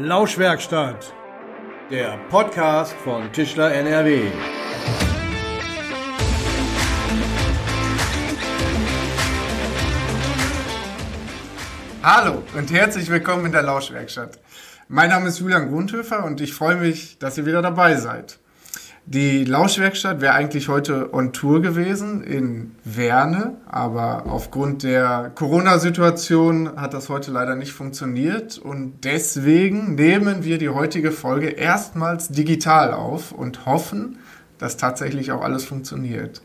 Lauschwerkstatt, der Podcast von Tischler NRW. Hallo und herzlich willkommen in der Lauschwerkstatt. Mein Name ist Julian Grundhöfer und ich freue mich, dass ihr wieder dabei seid. Die Lauschwerkstatt wäre eigentlich heute on Tour gewesen in Werne, aber aufgrund der Corona-Situation hat das heute leider nicht funktioniert und deswegen nehmen wir die heutige Folge erstmals digital auf und hoffen, dass tatsächlich auch alles funktioniert.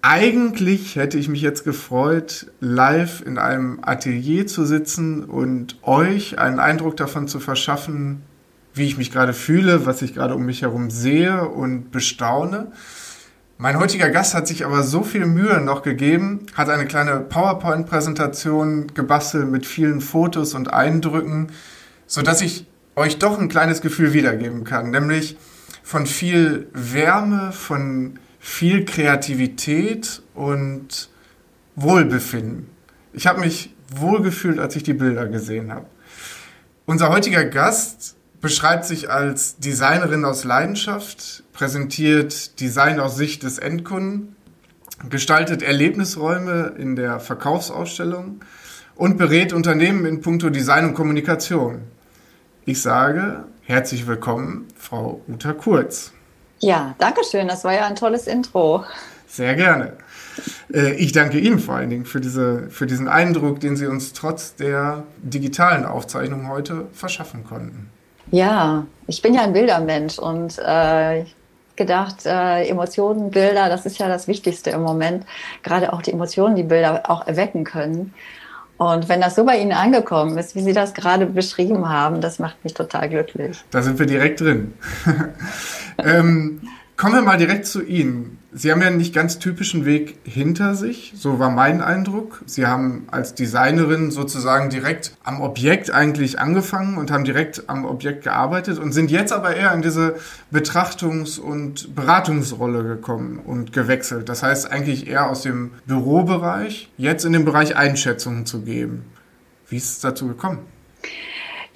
Eigentlich hätte ich mich jetzt gefreut, live in einem Atelier zu sitzen und euch einen Eindruck davon zu verschaffen, wie ich mich gerade fühle, was ich gerade um mich herum sehe und bestaune. Mein heutiger Gast hat sich aber so viel Mühe noch gegeben, hat eine kleine PowerPoint-Präsentation gebastelt mit vielen Fotos und Eindrücken, so dass ich euch doch ein kleines Gefühl wiedergeben kann, nämlich von viel Wärme, von viel Kreativität und Wohlbefinden. Ich habe mich wohlgefühlt, als ich die Bilder gesehen habe. Unser heutiger Gast beschreibt sich als Designerin aus Leidenschaft, präsentiert Design aus Sicht des Endkunden, gestaltet Erlebnisräume in der Verkaufsausstellung und berät Unternehmen in puncto Design und Kommunikation. Ich sage herzlich willkommen, Frau Uta Kurz. Ja, danke schön. Das war ja ein tolles Intro. Sehr gerne. Äh, ich danke Ihnen vor allen Dingen für, diese, für diesen Eindruck, den Sie uns trotz der digitalen Aufzeichnung heute verschaffen konnten. Ja, ich bin ja ein Bildermensch und äh, gedacht, äh, Emotionen, Bilder, das ist ja das Wichtigste im Moment. Gerade auch die Emotionen, die Bilder auch erwecken können. Und wenn das so bei Ihnen angekommen ist, wie Sie das gerade beschrieben haben, das macht mich total glücklich. Da sind wir direkt drin. ähm, Kommen wir mal direkt zu Ihnen. Sie haben ja einen nicht ganz typischen Weg hinter sich, so war mein Eindruck. Sie haben als Designerin sozusagen direkt am Objekt eigentlich angefangen und haben direkt am Objekt gearbeitet und sind jetzt aber eher in diese Betrachtungs- und Beratungsrolle gekommen und gewechselt. Das heißt eigentlich eher aus dem Bürobereich jetzt in den Bereich Einschätzungen zu geben. Wie ist es dazu gekommen?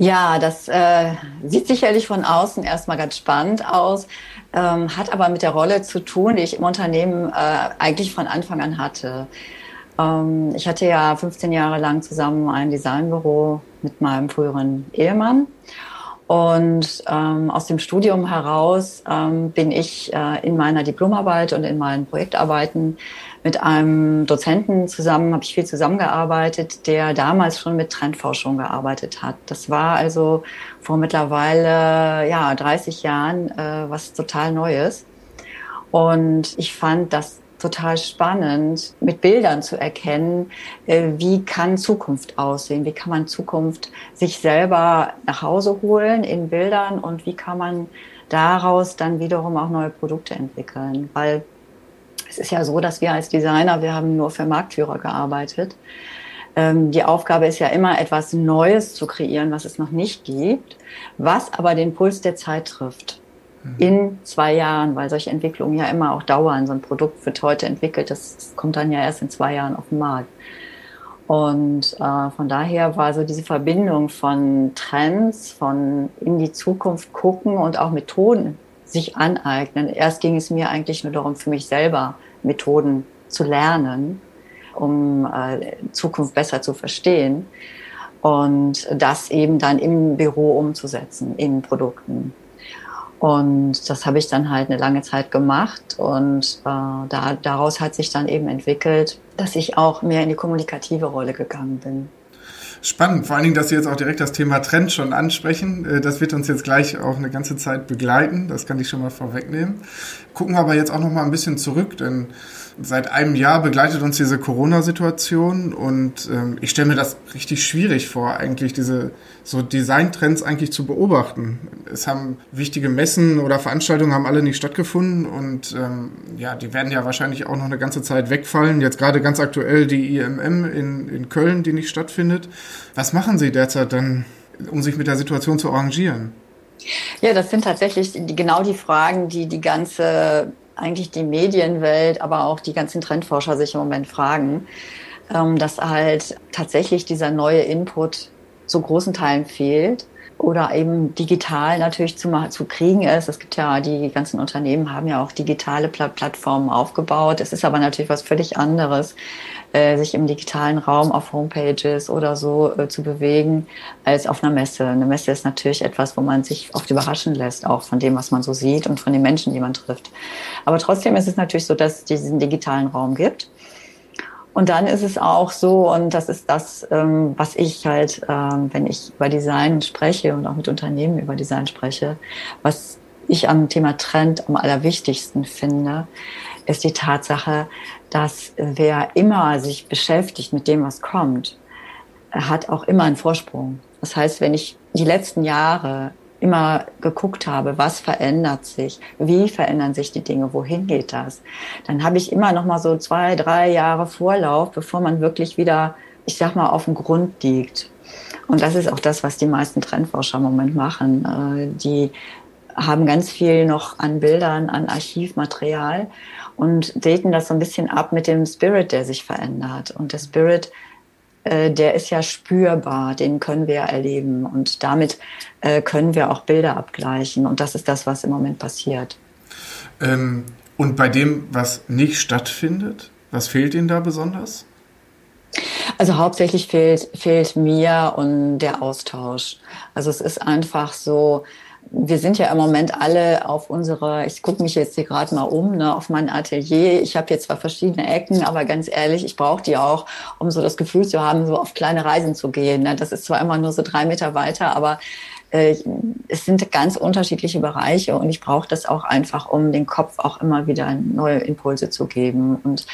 Ja, das äh, sieht sicherlich von außen erstmal ganz spannend aus ähm, hat aber mit der Rolle zu tun, die ich im Unternehmen äh, eigentlich von Anfang an hatte. Ähm, ich hatte ja 15 Jahre lang zusammen ein Designbüro mit meinem früheren Ehemann. Und ähm, aus dem Studium heraus ähm, bin ich äh, in meiner Diplomarbeit und in meinen Projektarbeiten mit einem Dozenten zusammen, habe ich viel zusammengearbeitet, der damals schon mit Trendforschung gearbeitet hat. Das war also vor mittlerweile ja 30 Jahren äh, was total Neues. Und ich fand das total spannend, mit Bildern zu erkennen, äh, wie kann Zukunft aussehen, wie kann man Zukunft sich selber nach Hause holen in Bildern und wie kann man daraus dann wiederum auch neue Produkte entwickeln. Weil es ist ja so, dass wir als Designer, wir haben nur für Marktführer gearbeitet. Ähm, die Aufgabe ist ja immer, etwas Neues zu kreieren, was es noch nicht gibt, was aber den Puls der Zeit trifft. Mhm. In zwei Jahren, weil solche Entwicklungen ja immer auch dauern. So ein Produkt wird heute entwickelt, das kommt dann ja erst in zwei Jahren auf den Markt. Und äh, von daher war so diese Verbindung von Trends, von in die Zukunft gucken und auch Methoden sich aneignen. Erst ging es mir eigentlich nur darum, für mich selber Methoden zu lernen, um äh, Zukunft besser zu verstehen und das eben dann im Büro umzusetzen, in Produkten. Und das habe ich dann halt eine lange Zeit gemacht und äh, da, daraus hat sich dann eben entwickelt, dass ich auch mehr in die kommunikative Rolle gegangen bin. Spannend, vor allen Dingen, dass Sie jetzt auch direkt das Thema Trend schon ansprechen. Äh, das wird uns jetzt gleich auch eine ganze Zeit begleiten. Das kann ich schon mal vorwegnehmen. Gucken wir aber jetzt auch noch mal ein bisschen zurück, denn seit einem Jahr begleitet uns diese Corona-Situation und ähm, ich stelle mir das richtig schwierig vor, eigentlich diese so Designtrends eigentlich zu beobachten. Es haben wichtige Messen oder Veranstaltungen haben alle nicht stattgefunden und ähm, ja, die werden ja wahrscheinlich auch noch eine ganze Zeit wegfallen. Jetzt gerade ganz aktuell die IMM in, in Köln, die nicht stattfindet. Was machen Sie derzeit dann, um sich mit der Situation zu arrangieren? Ja, das sind tatsächlich genau die Fragen, die die ganze eigentlich die Medienwelt, aber auch die ganzen Trendforscher sich im Moment fragen, ähm, dass halt tatsächlich dieser neue Input zu großen Teilen fehlt. Oder eben digital natürlich zu, zu kriegen ist. Es gibt ja, die ganzen Unternehmen haben ja auch digitale Plattformen aufgebaut. Es ist aber natürlich was völlig anderes, äh, sich im digitalen Raum auf Homepages oder so äh, zu bewegen, als auf einer Messe. Eine Messe ist natürlich etwas, wo man sich oft überraschen lässt, auch von dem, was man so sieht und von den Menschen, die man trifft. Aber trotzdem ist es natürlich so, dass es diesen digitalen Raum gibt. Und dann ist es auch so, und das ist das, ähm, was ich halt, ähm, wenn ich über Design spreche und auch mit Unternehmen über Design spreche, was ich am Thema Trend am allerwichtigsten finde, ist die Tatsache, dass wer immer sich beschäftigt mit dem, was kommt, hat auch immer einen Vorsprung. Das heißt, wenn ich die letzten Jahre immer geguckt habe, was verändert sich, wie verändern sich die Dinge, wohin geht das, dann habe ich immer noch mal so zwei, drei Jahre Vorlauf, bevor man wirklich wieder, ich sag mal, auf dem Grund liegt. Und das ist auch das, was die meisten Trendforscher im Moment machen. Äh, die haben ganz viel noch an Bildern, an Archivmaterial und daten das so ein bisschen ab mit dem Spirit, der sich verändert. Und der Spirit äh, der ist ja spürbar, den können wir erleben und damit äh, können wir auch Bilder abgleichen und das ist das, was im Moment passiert. Ähm, und bei dem, was nicht stattfindet, was fehlt Ihnen da besonders? Also hauptsächlich fehlt, fehlt mir und der Austausch. Also es ist einfach so, wir sind ja im Moment alle auf unsere, ich gucke mich jetzt hier gerade mal um, ne, auf mein Atelier. Ich habe hier zwar verschiedene Ecken, aber ganz ehrlich, ich brauche die auch, um so das Gefühl zu haben, so auf kleine Reisen zu gehen. Ne. Das ist zwar immer nur so drei Meter weiter, aber äh, es sind ganz unterschiedliche Bereiche und ich brauche das auch einfach, um den Kopf auch immer wieder neue Impulse zu geben. Und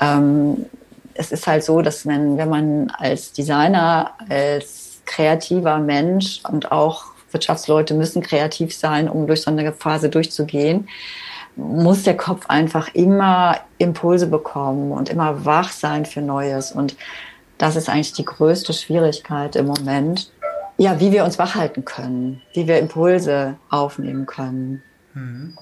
ähm, es ist halt so, dass man, wenn man als Designer, als kreativer Mensch und auch Wirtschaftsleute müssen kreativ sein, um durch so eine Phase durchzugehen, muss der Kopf einfach immer Impulse bekommen und immer wach sein für Neues. Und das ist eigentlich die größte Schwierigkeit im Moment. Ja, wie wir uns wach halten können, wie wir Impulse aufnehmen können. Mhm.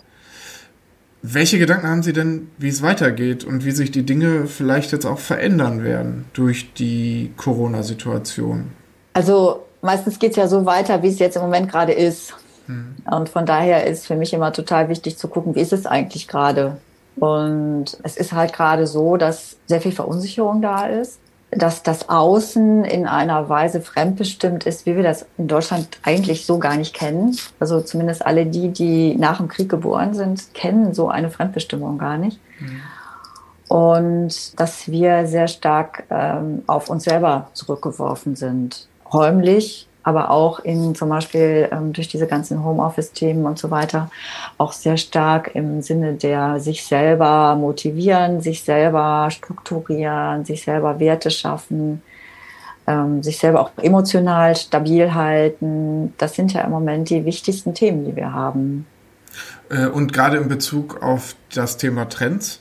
Welche Gedanken haben Sie denn, wie es weitergeht und wie sich die Dinge vielleicht jetzt auch verändern werden durch die Corona-Situation? Also meistens geht es ja so weiter, wie es jetzt im Moment gerade ist. Mhm. Und von daher ist für mich immer total wichtig zu gucken, wie ist es eigentlich gerade. Und es ist halt gerade so, dass sehr viel Verunsicherung da ist, dass das Außen in einer Weise fremdbestimmt ist, wie wir das in Deutschland eigentlich so gar nicht kennen. Also zumindest alle die, die nach dem Krieg geboren sind, kennen so eine Fremdbestimmung gar nicht. Mhm. Und dass wir sehr stark ähm, auf uns selber zurückgeworfen sind räumlich, aber auch in zum Beispiel ähm, durch diese ganzen Homeoffice-Themen und so weiter auch sehr stark im Sinne der sich selber motivieren, sich selber strukturieren, sich selber Werte schaffen, ähm, sich selber auch emotional stabil halten. Das sind ja im Moment die wichtigsten Themen, die wir haben. Äh, und gerade in Bezug auf das Thema Trends?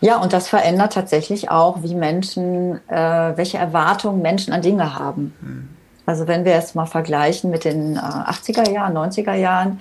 Ja, und das verändert tatsächlich auch, wie Menschen, äh, welche Erwartungen Menschen an Dinge haben. Mhm. Also wenn wir es mal vergleichen mit den äh, 80er Jahren, 90er Jahren,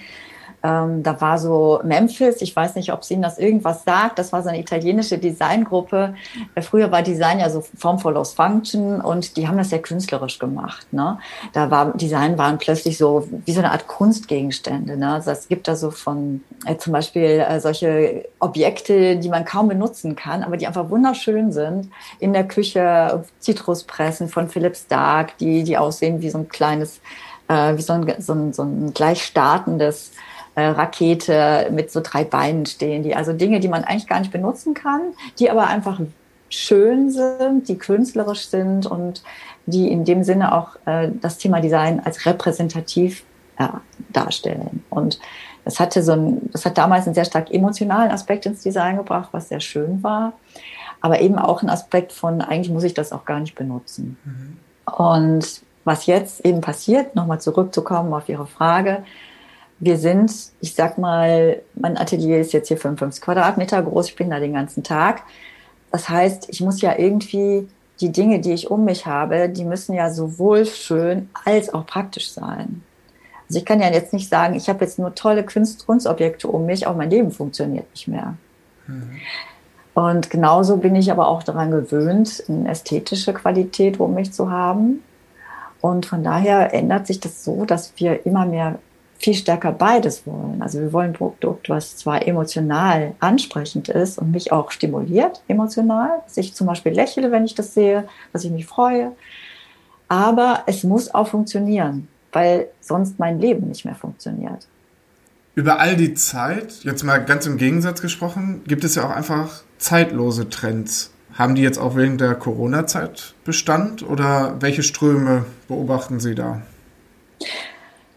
ähm, da war so Memphis, ich weiß nicht, ob es Ihnen das irgendwas sagt, das war so eine italienische Designgruppe. Äh, früher war Design ja so Form follows Function und die haben das sehr künstlerisch gemacht. Ne? Da war Design waren plötzlich so wie so eine Art Kunstgegenstände. Ne? Also es gibt da so von äh, zum Beispiel äh, solche Objekte, die man kaum benutzen kann, aber die einfach wunderschön sind. In der Küche Zitruspressen von Philipp Stark, die, die aussehen wie so ein kleines, äh, wie so ein, so ein, so ein gleich startendes Rakete mit so drei Beinen stehen, die also Dinge, die man eigentlich gar nicht benutzen kann, die aber einfach schön sind, die künstlerisch sind und die in dem Sinne auch äh, das Thema Design als repräsentativ äh, darstellen. Und das hatte so ein, das hat damals einen sehr stark emotionalen Aspekt ins Design gebracht, was sehr schön war, aber eben auch ein Aspekt von eigentlich muss ich das auch gar nicht benutzen. Mhm. Und was jetzt eben passiert, nochmal zurückzukommen auf Ihre Frage, wir sind, ich sag mal, mein Atelier ist jetzt hier 55 Quadratmeter groß, ich bin da den ganzen Tag. Das heißt, ich muss ja irgendwie die Dinge, die ich um mich habe, die müssen ja sowohl schön als auch praktisch sein. Also ich kann ja jetzt nicht sagen, ich habe jetzt nur tolle Kunst Kunstobjekte um mich, auch mein Leben funktioniert nicht mehr. Mhm. Und genauso bin ich aber auch daran gewöhnt, eine ästhetische Qualität um mich zu haben. Und von daher ändert sich das so, dass wir immer mehr viel stärker beides wollen. Also wir wollen ein Produkt, was zwar emotional ansprechend ist und mich auch stimuliert emotional, dass ich zum Beispiel lächle, wenn ich das sehe, dass ich mich freue, aber es muss auch funktionieren, weil sonst mein Leben nicht mehr funktioniert. Über all die Zeit, jetzt mal ganz im Gegensatz gesprochen, gibt es ja auch einfach zeitlose Trends. Haben die jetzt auch während der Corona-Zeit Bestand oder welche Ströme beobachten Sie da?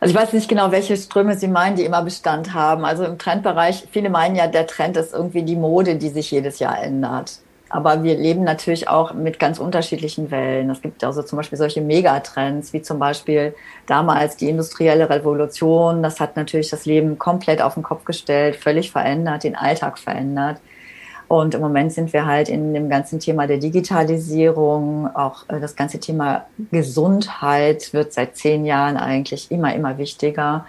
Also ich weiß nicht genau, welche Ströme Sie meinen, die immer Bestand haben. Also im Trendbereich, viele meinen ja, der Trend ist irgendwie die Mode, die sich jedes Jahr ändert. Aber wir leben natürlich auch mit ganz unterschiedlichen Wellen. Es gibt also zum Beispiel solche Megatrends, wie zum Beispiel damals die industrielle Revolution. Das hat natürlich das Leben komplett auf den Kopf gestellt, völlig verändert, den Alltag verändert. Und im Moment sind wir halt in dem ganzen Thema der Digitalisierung, auch äh, das ganze Thema Gesundheit wird seit zehn Jahren eigentlich immer, immer wichtiger.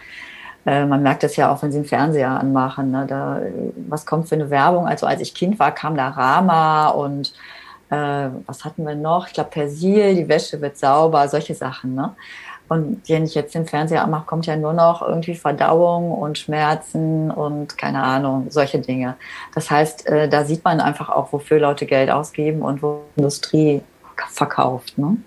Äh, man merkt das ja auch, wenn Sie einen Fernseher anmachen. Ne? Da, was kommt für eine Werbung? Also als ich Kind war, kam da Rama und äh, was hatten wir noch? Ich glaube Persil, die Wäsche wird sauber, solche Sachen. Ne? Und wenn ich jetzt den Fernseher anmache, kommt ja nur noch irgendwie Verdauung und Schmerzen und keine Ahnung, solche Dinge. Das heißt, äh, da sieht man einfach auch, wofür Leute Geld ausgeben und wo Industrie verkauft. Ne? Mhm.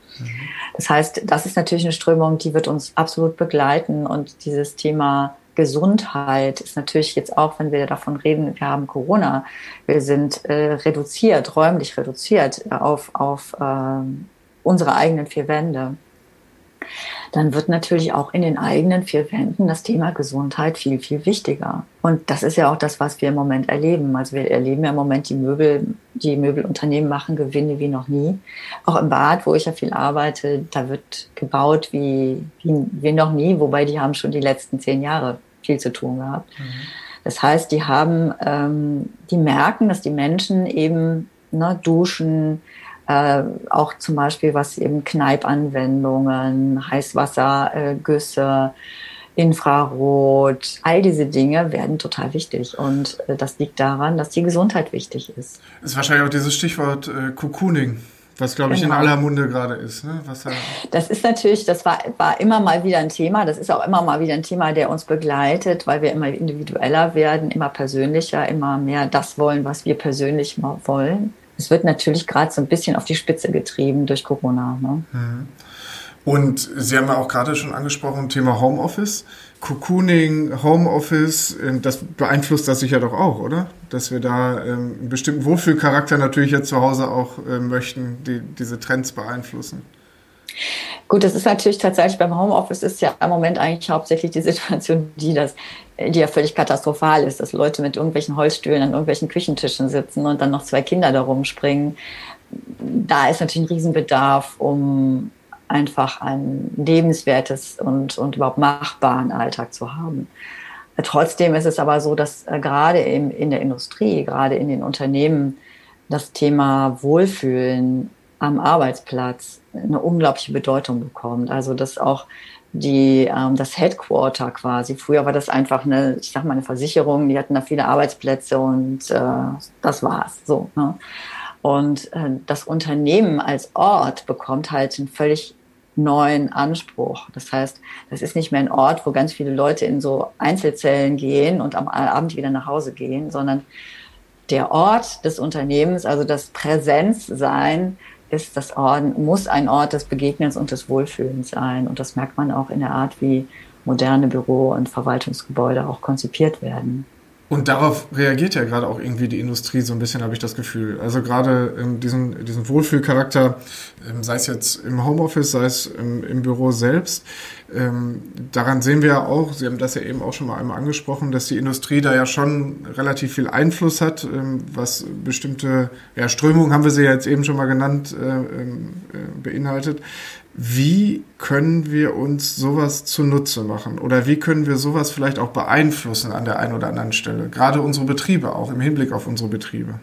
Das heißt, das ist natürlich eine Strömung, die wird uns absolut begleiten und dieses Thema Gesundheit ist natürlich jetzt auch, wenn wir davon reden, wir haben Corona, wir sind äh, reduziert, räumlich reduziert auf, auf äh, unsere eigenen vier Wände dann wird natürlich auch in den eigenen vier Wänden das Thema Gesundheit viel, viel wichtiger. Und das ist ja auch das, was wir im Moment erleben. Also wir erleben ja im Moment die Möbel, die Möbelunternehmen machen Gewinne wie noch nie. Auch im Bad, wo ich ja viel arbeite, da wird gebaut wie, wie, wie noch nie, wobei die haben schon die letzten zehn Jahre viel zu tun gehabt. Mhm. Das heißt, die haben, ähm, die merken, dass die Menschen eben ne, duschen, äh, auch zum Beispiel was eben Kneipanwendungen, Heißwassergüsse, Infrarot, all diese Dinge werden total wichtig. Und äh, das liegt daran, dass die Gesundheit wichtig ist. Das ist wahrscheinlich auch dieses Stichwort äh, Cocooning. Was, glaube ich, genau. in aller Munde gerade ist. Ne? Was, das ist natürlich, das war, war immer mal wieder ein Thema. Das ist auch immer mal wieder ein Thema, der uns begleitet, weil wir immer individueller werden, immer persönlicher, immer mehr das wollen, was wir persönlich wollen es wird natürlich gerade so ein bisschen auf die Spitze getrieben durch Corona. Ne? Mhm. Und Sie haben ja auch gerade schon angesprochen, Thema Homeoffice. Cocooning, Homeoffice, ähm, das beeinflusst das sicher doch auch, oder? Dass wir da ähm, einen bestimmten Wohlfühlcharakter natürlich jetzt zu Hause auch äh, möchten, die diese Trends beeinflussen. Gut, das ist natürlich tatsächlich beim Homeoffice ist ja im Moment eigentlich hauptsächlich die Situation, die das, die ja völlig katastrophal ist, dass Leute mit irgendwelchen Holzstühlen an irgendwelchen Küchentischen sitzen und dann noch zwei Kinder da rumspringen. Da ist natürlich ein Riesenbedarf, um einfach ein lebenswertes und, und überhaupt machbaren Alltag zu haben. Trotzdem ist es aber so, dass äh, gerade in, in der Industrie, gerade in den Unternehmen, das Thema Wohlfühlen am Arbeitsplatz eine unglaubliche Bedeutung bekommt. Also dass auch die, ähm, das Headquarter quasi. Früher war das einfach eine, ich sag mal, eine Versicherung, die hatten da viele Arbeitsplätze und äh, das war's. So. Ne? Und äh, das Unternehmen als Ort bekommt halt einen völlig neuen Anspruch. Das heißt, das ist nicht mehr ein Ort, wo ganz viele Leute in so Einzelzellen gehen und am Abend wieder nach Hause gehen, sondern der Ort des Unternehmens, also das Präsenzsein, ist das Ort, muss ein Ort des Begegnens und des Wohlfühlens sein. Und das merkt man auch in der Art, wie moderne Büro- und Verwaltungsgebäude auch konzipiert werden. Und darauf reagiert ja gerade auch irgendwie die Industrie so ein bisschen, habe ich das Gefühl. Also gerade in diesen, diesen Wohlfühlcharakter, ähm, sei es jetzt im Homeoffice, sei es im, im Büro selbst, ähm, daran sehen wir ja auch, Sie haben das ja eben auch schon mal einmal angesprochen, dass die Industrie da ja schon relativ viel Einfluss hat, ähm, was bestimmte ja, Strömungen, haben wir sie ja jetzt eben schon mal genannt, äh, ähm, äh, beinhaltet. Wie können wir uns sowas zunutze machen? Oder wie können wir sowas vielleicht auch beeinflussen an der einen oder anderen Stelle? Gerade unsere Betriebe auch, im Hinblick auf unsere Betriebe.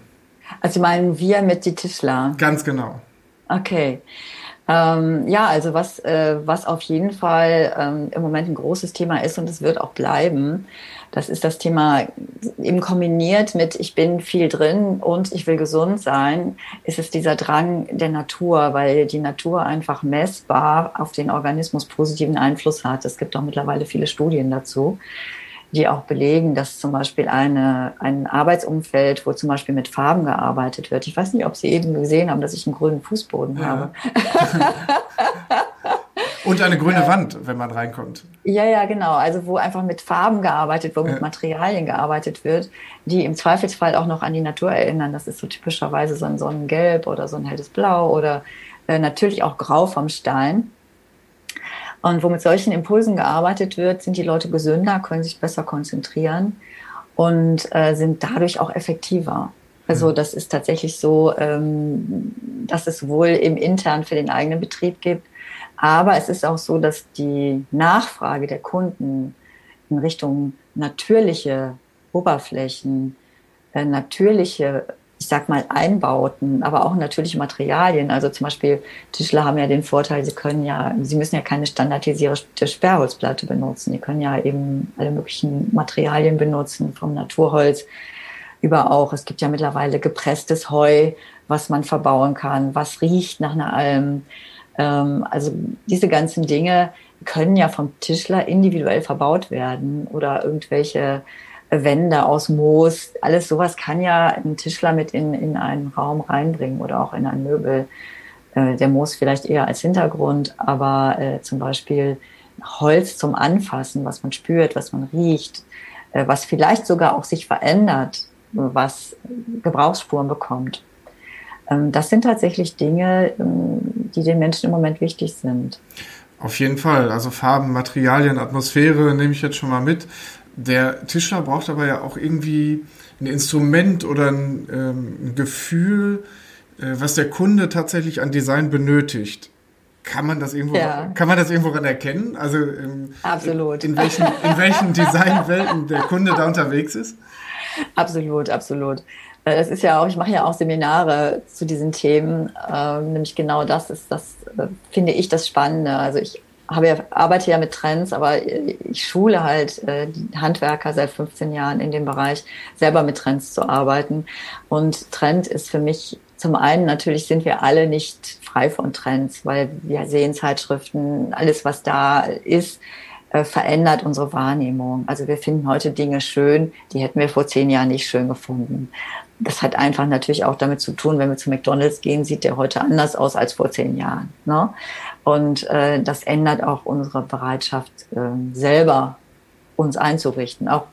Also meinen wir mit die Tischler? Ganz genau. Okay. Ähm, ja, also was, äh, was auf jeden Fall ähm, im Moment ein großes Thema ist und es wird auch bleiben, das ist das Thema eben kombiniert mit ich bin viel drin und ich will gesund sein, ist es dieser Drang der Natur, weil die Natur einfach messbar auf den Organismus positiven Einfluss hat. Es gibt auch mittlerweile viele Studien dazu die auch belegen, dass zum Beispiel eine, ein Arbeitsumfeld, wo zum Beispiel mit Farben gearbeitet wird. Ich weiß nicht, ob Sie eben gesehen haben, dass ich einen grünen Fußboden ja. habe. Und eine grüne Wand, wenn man reinkommt. Ja, ja, genau. Also wo einfach mit Farben gearbeitet wird, mit ja. Materialien gearbeitet wird, die im Zweifelsfall auch noch an die Natur erinnern. Das ist so typischerweise so ein Sonnengelb oder so ein helles Blau oder äh, natürlich auch Grau vom Stein. Und wo mit solchen Impulsen gearbeitet wird, sind die Leute gesünder, können sich besser konzentrieren und äh, sind dadurch auch effektiver. Also mhm. das ist tatsächlich so, ähm, dass es wohl im intern für den eigenen Betrieb gibt. Aber es ist auch so, dass die Nachfrage der Kunden in Richtung natürliche Oberflächen, äh, natürliche ich sag mal, Einbauten, aber auch natürliche Materialien. Also zum Beispiel Tischler haben ja den Vorteil, sie können ja, sie müssen ja keine standardisierte Sperrholzplatte benutzen. Die können ja eben alle möglichen Materialien benutzen, vom Naturholz über auch, es gibt ja mittlerweile gepresstes Heu, was man verbauen kann, was riecht nach einer Alm. Ähm, also diese ganzen Dinge können ja vom Tischler individuell verbaut werden oder irgendwelche Wände aus Moos, alles sowas kann ja ein Tischler mit in, in einen Raum reinbringen oder auch in ein Möbel. Äh, der Moos vielleicht eher als Hintergrund, aber äh, zum Beispiel Holz zum Anfassen, was man spürt, was man riecht, äh, was vielleicht sogar auch sich verändert, was Gebrauchsspuren bekommt. Ähm, das sind tatsächlich Dinge, ähm, die den Menschen im Moment wichtig sind. Auf jeden Fall. Also Farben, Materialien, Atmosphäre nehme ich jetzt schon mal mit. Der Tischler braucht aber ja auch irgendwie ein Instrument oder ein, ähm, ein Gefühl, äh, was der Kunde tatsächlich an Design benötigt. Kann man das irgendwo, ja. kann man das irgendwo erkennen? Also ähm, absolut. In, welchen, in welchen Designwelten der Kunde da unterwegs ist? Absolut, absolut. Äh, das ist ja auch, ich mache ja auch Seminare zu diesen Themen, äh, nämlich genau das ist das, äh, finde ich das Spannende. Also ich ja, arbeite ja mit Trends, aber ich schule halt äh, Handwerker seit 15 Jahren in dem Bereich, selber mit Trends zu arbeiten. Und Trend ist für mich zum einen natürlich sind wir alle nicht frei von Trends, weil wir sehen Zeitschriften, alles was da ist, äh, verändert unsere Wahrnehmung. Also wir finden heute Dinge schön, die hätten wir vor zehn Jahren nicht schön gefunden. Das hat einfach natürlich auch damit zu tun, wenn wir zu McDonald's gehen, sieht der heute anders aus als vor zehn Jahren. Ne? Und äh, das ändert auch unsere Bereitschaft, äh, selber uns einzurichten. Auch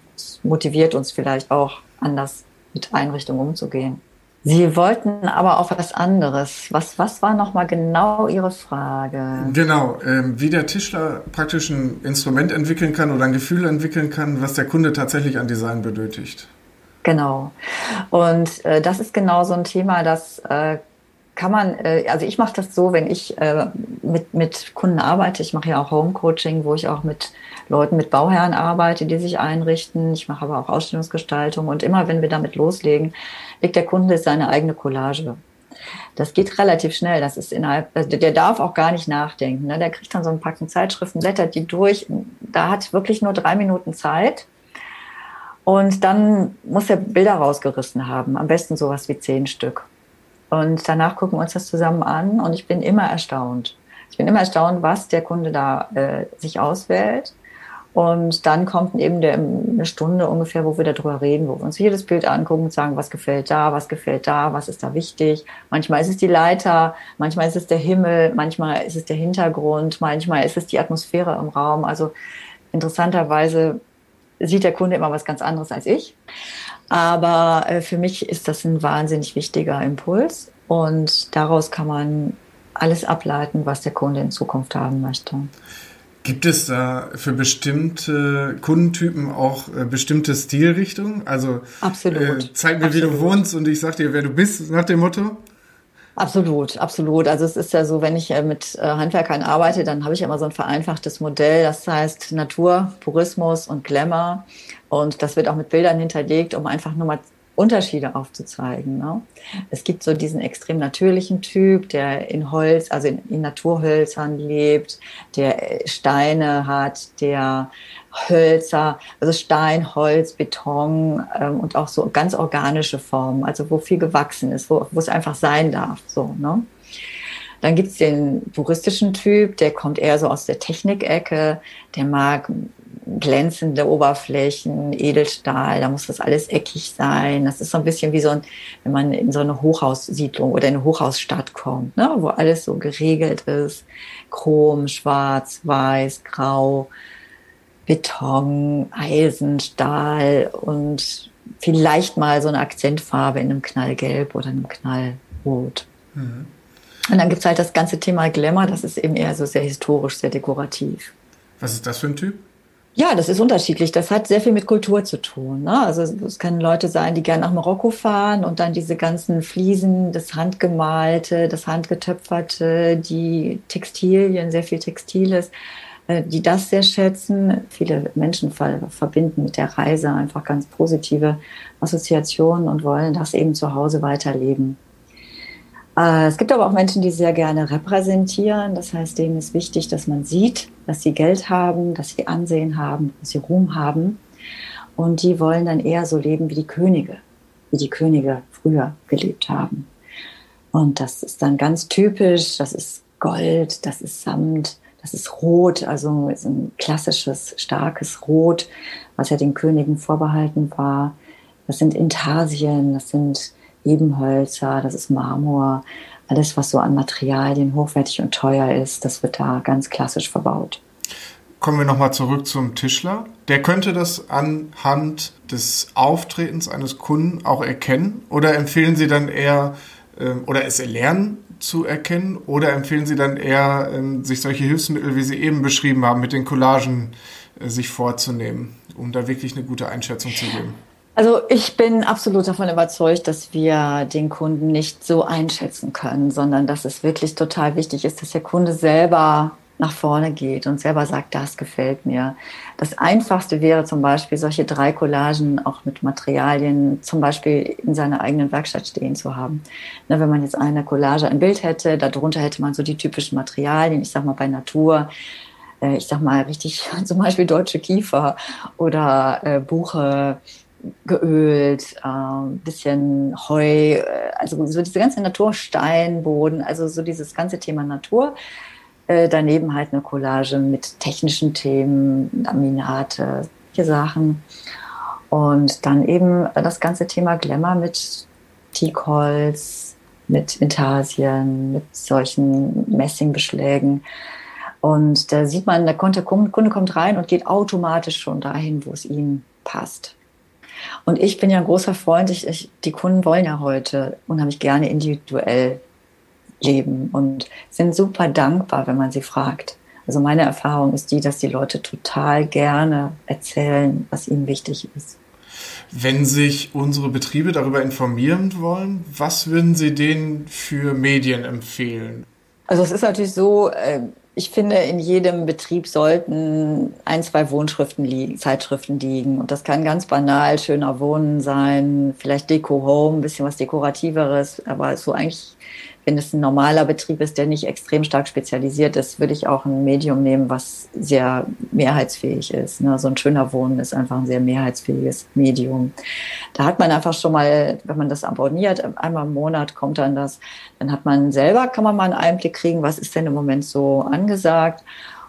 motiviert uns vielleicht auch anders mit Einrichtungen umzugehen. Sie wollten aber auch was anderes. Was, was war nochmal genau Ihre Frage? Genau, ähm, wie der Tischler praktisch ein Instrument entwickeln kann oder ein Gefühl entwickeln kann, was der Kunde tatsächlich an Design benötigt. Genau. Und äh, das ist genau so ein Thema, das äh, kann man, äh, also ich mache das so, wenn ich äh, mit, mit Kunden arbeite, ich mache ja auch Home Coaching, wo ich auch mit Leuten, mit Bauherren arbeite, die sich einrichten. Ich mache aber auch Ausstellungsgestaltung und immer, wenn wir damit loslegen, legt der Kunde seine eigene Collage. Das geht relativ schnell. Das ist innerhalb, also der darf auch gar nicht nachdenken. Ne? Der kriegt dann so ein Packen Zeitschriften, blättert die durch. Da hat wirklich nur drei Minuten Zeit. Und dann muss er Bilder rausgerissen haben. Am besten sowas wie zehn Stück. Und danach gucken wir uns das zusammen an und ich bin immer erstaunt. Ich bin immer erstaunt, was der Kunde da äh, sich auswählt. Und dann kommt eben der, eine Stunde ungefähr, wo wir darüber reden, wo wir uns jedes Bild angucken und sagen, was gefällt da, was gefällt da, was ist da wichtig. Manchmal ist es die Leiter, manchmal ist es der Himmel, manchmal ist es der Hintergrund, manchmal ist es die Atmosphäre im Raum. Also interessanterweise sieht der Kunde immer was ganz anderes als ich. Aber äh, für mich ist das ein wahnsinnig wichtiger Impuls und daraus kann man alles ableiten, was der Kunde in Zukunft haben möchte. Gibt es da für bestimmte Kundentypen auch äh, bestimmte Stilrichtungen? Also Absolut. Äh, zeig mir, Absolut. wie du wohnst und ich sag dir, wer du bist, nach dem Motto? Absolut, absolut. Also es ist ja so, wenn ich äh, mit äh, Handwerkern arbeite, dann habe ich immer so ein vereinfachtes Modell. Das heißt Natur, Purismus und Glamour. Und das wird auch mit Bildern hinterlegt, um einfach nur mal Unterschiede aufzuzeigen. Ne? Es gibt so diesen extrem natürlichen Typ, der in Holz, also in, in Naturhölzern lebt, der Steine hat, der Hölzer, also Stein, Holz, Beton ähm, und auch so ganz organische Formen, also wo viel gewachsen ist, wo, es einfach sein darf. So, ne? Dann gibt's den puristischen Typ, der kommt eher so aus der Technikecke, der mag glänzende Oberflächen, Edelstahl, da muss das alles eckig sein. Das ist so ein bisschen wie so ein, wenn man in so eine Hochhaussiedlung oder in eine Hochhausstadt kommt, ne, wo alles so geregelt ist. Chrom, schwarz, weiß, grau, Beton, Eisen, Stahl und vielleicht mal so eine Akzentfarbe in einem Knallgelb oder einem Knallrot. Mhm. Und dann gibt's halt das ganze Thema Glamour, das ist eben eher so sehr historisch, sehr dekorativ. Was ist das für ein Typ? Ja, das ist unterschiedlich. Das hat sehr viel mit Kultur zu tun. Ne? Also es können Leute sein, die gerne nach Marokko fahren und dann diese ganzen Fliesen, das Handgemalte, das Handgetöpferte, die Textilien, sehr viel Textiles, die das sehr schätzen. Viele Menschen verbinden mit der Reise einfach ganz positive Assoziationen und wollen das eben zu Hause weiterleben. Äh, es gibt aber auch Menschen, die sehr gerne repräsentieren. Das heißt, denen ist wichtig, dass man sieht, dass sie Geld haben, dass sie Ansehen haben, dass sie Ruhm haben. Und die wollen dann eher so leben wie die Könige, wie die Könige früher gelebt haben. Und das ist dann ganz typisch. Das ist Gold, das ist Samt, das ist Rot, also ein klassisches, starkes Rot, was ja den Königen vorbehalten war. Das sind Intarsien, das sind Ebenhölzer, das ist Marmor, alles, was so an Materialien hochwertig und teuer ist, das wird da ganz klassisch verbaut. Kommen wir nochmal zurück zum Tischler. Der könnte das anhand des Auftretens eines Kunden auch erkennen oder empfehlen Sie dann eher oder es erlernen zu erkennen oder empfehlen Sie dann eher, ähm, sich solche Hilfsmittel, wie Sie eben beschrieben haben, mit den Collagen äh, sich vorzunehmen, um da wirklich eine gute Einschätzung zu geben? Also ich bin absolut davon überzeugt, dass wir den Kunden nicht so einschätzen können, sondern dass es wirklich total wichtig ist, dass der Kunde selber nach vorne geht und selber sagt, das gefällt mir. Das Einfachste wäre zum Beispiel, solche drei Collagen auch mit Materialien zum Beispiel in seiner eigenen Werkstatt stehen zu haben. Na, wenn man jetzt eine Collage, ein Bild hätte, darunter hätte man so die typischen Materialien, ich sag mal bei Natur, äh, ich sag mal richtig, zum Beispiel deutsche Kiefer oder äh, Buche, geölt, äh, bisschen Heu, äh, also so diese ganze Natursteinboden, also so dieses ganze Thema Natur. Äh, daneben halt eine Collage mit technischen Themen, Laminate, solche Sachen. Und dann eben das ganze Thema Glamour mit Teakholz, mit Intarsien, mit solchen Messingbeschlägen. Und da sieht man, der Kunde kommt rein und geht automatisch schon dahin, wo es ihm passt. Und ich bin ja ein großer Freund, ich, ich, die Kunden wollen ja heute unheimlich gerne individuell leben und sind super dankbar, wenn man sie fragt. Also meine Erfahrung ist die, dass die Leute total gerne erzählen, was ihnen wichtig ist. Wenn sich unsere Betriebe darüber informieren wollen, was würden Sie denen für Medien empfehlen? Also es ist natürlich so, äh, ich finde, in jedem Betrieb sollten ein, zwei Wohnschriften liegen, Zeitschriften liegen. Und das kann ganz banal schöner Wohnen sein, vielleicht Deko Home, ein bisschen was Dekorativeres, aber so eigentlich wenn es ein normaler Betrieb ist, der nicht extrem stark spezialisiert ist, würde ich auch ein Medium nehmen, was sehr mehrheitsfähig ist. Ne? So ein schöner Wohnen ist einfach ein sehr mehrheitsfähiges Medium. Da hat man einfach schon mal, wenn man das abonniert, einmal im Monat kommt dann das, dann hat man selber, kann man mal einen Einblick kriegen, was ist denn im Moment so angesagt.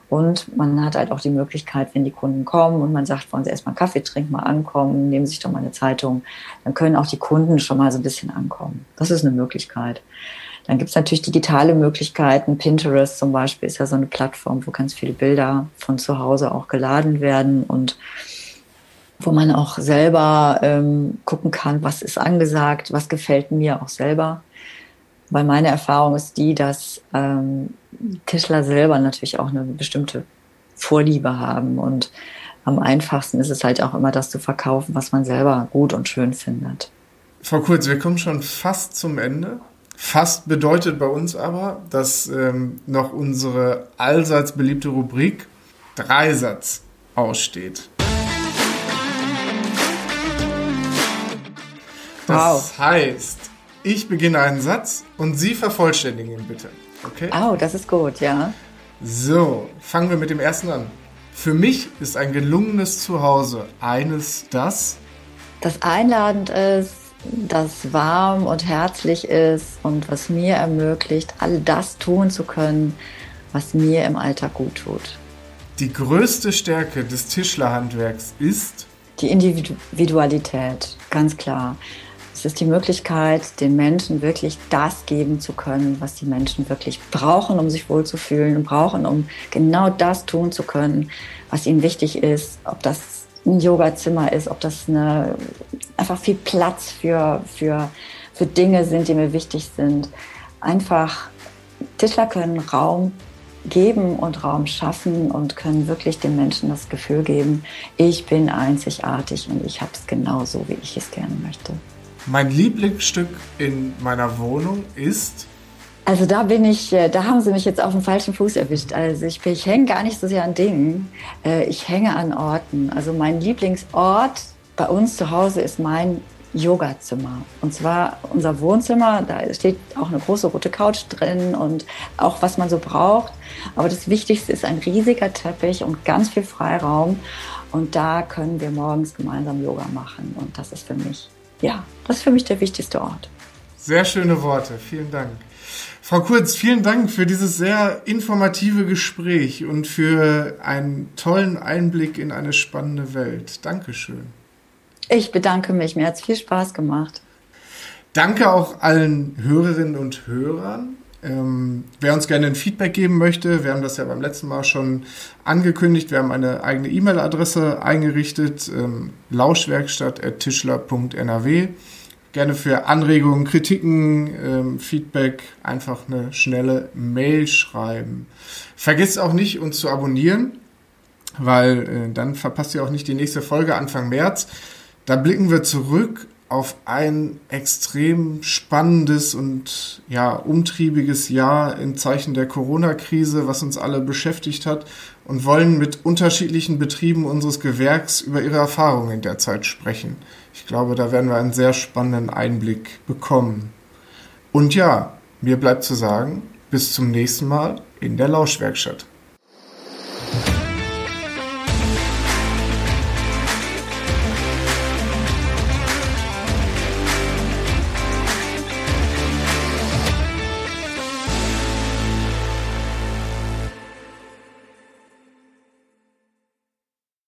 Und man hat halt auch die Möglichkeit, wenn die Kunden kommen und man sagt, wollen sie erstmal Kaffee trinken, mal ankommen, nehmen sich doch mal eine Zeitung, dann können auch die Kunden schon mal so ein bisschen ankommen. Das ist eine Möglichkeit. Dann gibt es natürlich digitale Möglichkeiten. Pinterest zum Beispiel ist ja so eine Plattform, wo ganz viele Bilder von zu Hause auch geladen werden und wo man auch selber ähm, gucken kann, was ist angesagt, was gefällt mir auch selber. Weil meine Erfahrung ist die, dass ähm, Tischler selber natürlich auch eine bestimmte Vorliebe haben und am einfachsten ist es halt auch immer, das zu verkaufen, was man selber gut und schön findet. Frau Kurz, wir kommen schon fast zum Ende. Fast bedeutet bei uns aber, dass ähm, noch unsere allseits beliebte Rubrik Dreisatz aussteht. Das heißt, ich beginne einen Satz und Sie vervollständigen ihn bitte. Okay? Oh, das ist gut, ja. So, fangen wir mit dem ersten an. Für mich ist ein gelungenes Zuhause eines, das das einladend ist, das warm und herzlich ist und was mir ermöglicht, all das tun zu können, was mir im Alltag gut tut. Die größte Stärke des Tischlerhandwerks ist die Individualität, ganz klar. Es ist die Möglichkeit, den Menschen wirklich das geben zu können, was die Menschen wirklich brauchen, um sich wohlzufühlen und brauchen, um genau das tun zu können, was ihnen wichtig ist. Ob das ein Yogazimmer ist, ob das eine, einfach viel Platz für, für, für Dinge sind, die mir wichtig sind. Einfach, Tischler können Raum geben und Raum schaffen und können wirklich den Menschen das Gefühl geben, ich bin einzigartig und ich habe es genau so, wie ich es gerne möchte. Mein Lieblingsstück in meiner Wohnung ist. Also da bin ich, äh, da haben sie mich jetzt auf dem falschen Fuß erwischt. Also ich, ich hänge gar nicht so sehr an Dingen, äh, ich hänge an Orten. Also mein Lieblingsort bei uns zu Hause ist mein Yogazimmer. Und zwar unser Wohnzimmer, da steht auch eine große rote Couch drin und auch was man so braucht. Aber das Wichtigste ist ein riesiger Teppich und ganz viel Freiraum. Und da können wir morgens gemeinsam Yoga machen. Und das ist für mich ja, das ist für mich der wichtigste Ort. Sehr schöne Worte, vielen Dank. Frau Kurz, vielen Dank für dieses sehr informative Gespräch und für einen tollen Einblick in eine spannende Welt. Dankeschön. Ich bedanke mich, mir hat es viel Spaß gemacht. Danke auch allen Hörerinnen und Hörern. Ähm, wer uns gerne ein Feedback geben möchte, wir haben das ja beim letzten Mal schon angekündigt, wir haben eine eigene E-Mail-Adresse eingerichtet, ähm, lauschwerkstatt.tischler.nrw. Gerne für Anregungen, Kritiken, ähm, Feedback einfach eine schnelle Mail schreiben. Vergesst auch nicht, uns zu abonnieren, weil äh, dann verpasst ihr auch nicht die nächste Folge Anfang März. Da blicken wir zurück auf ein extrem spannendes und ja umtriebiges Jahr im Zeichen der Corona-Krise, was uns alle beschäftigt hat und wollen mit unterschiedlichen Betrieben unseres Gewerks über ihre Erfahrungen in der Zeit sprechen. Ich glaube, da werden wir einen sehr spannenden Einblick bekommen. Und ja, mir bleibt zu sagen, bis zum nächsten Mal in der Lauschwerkstatt.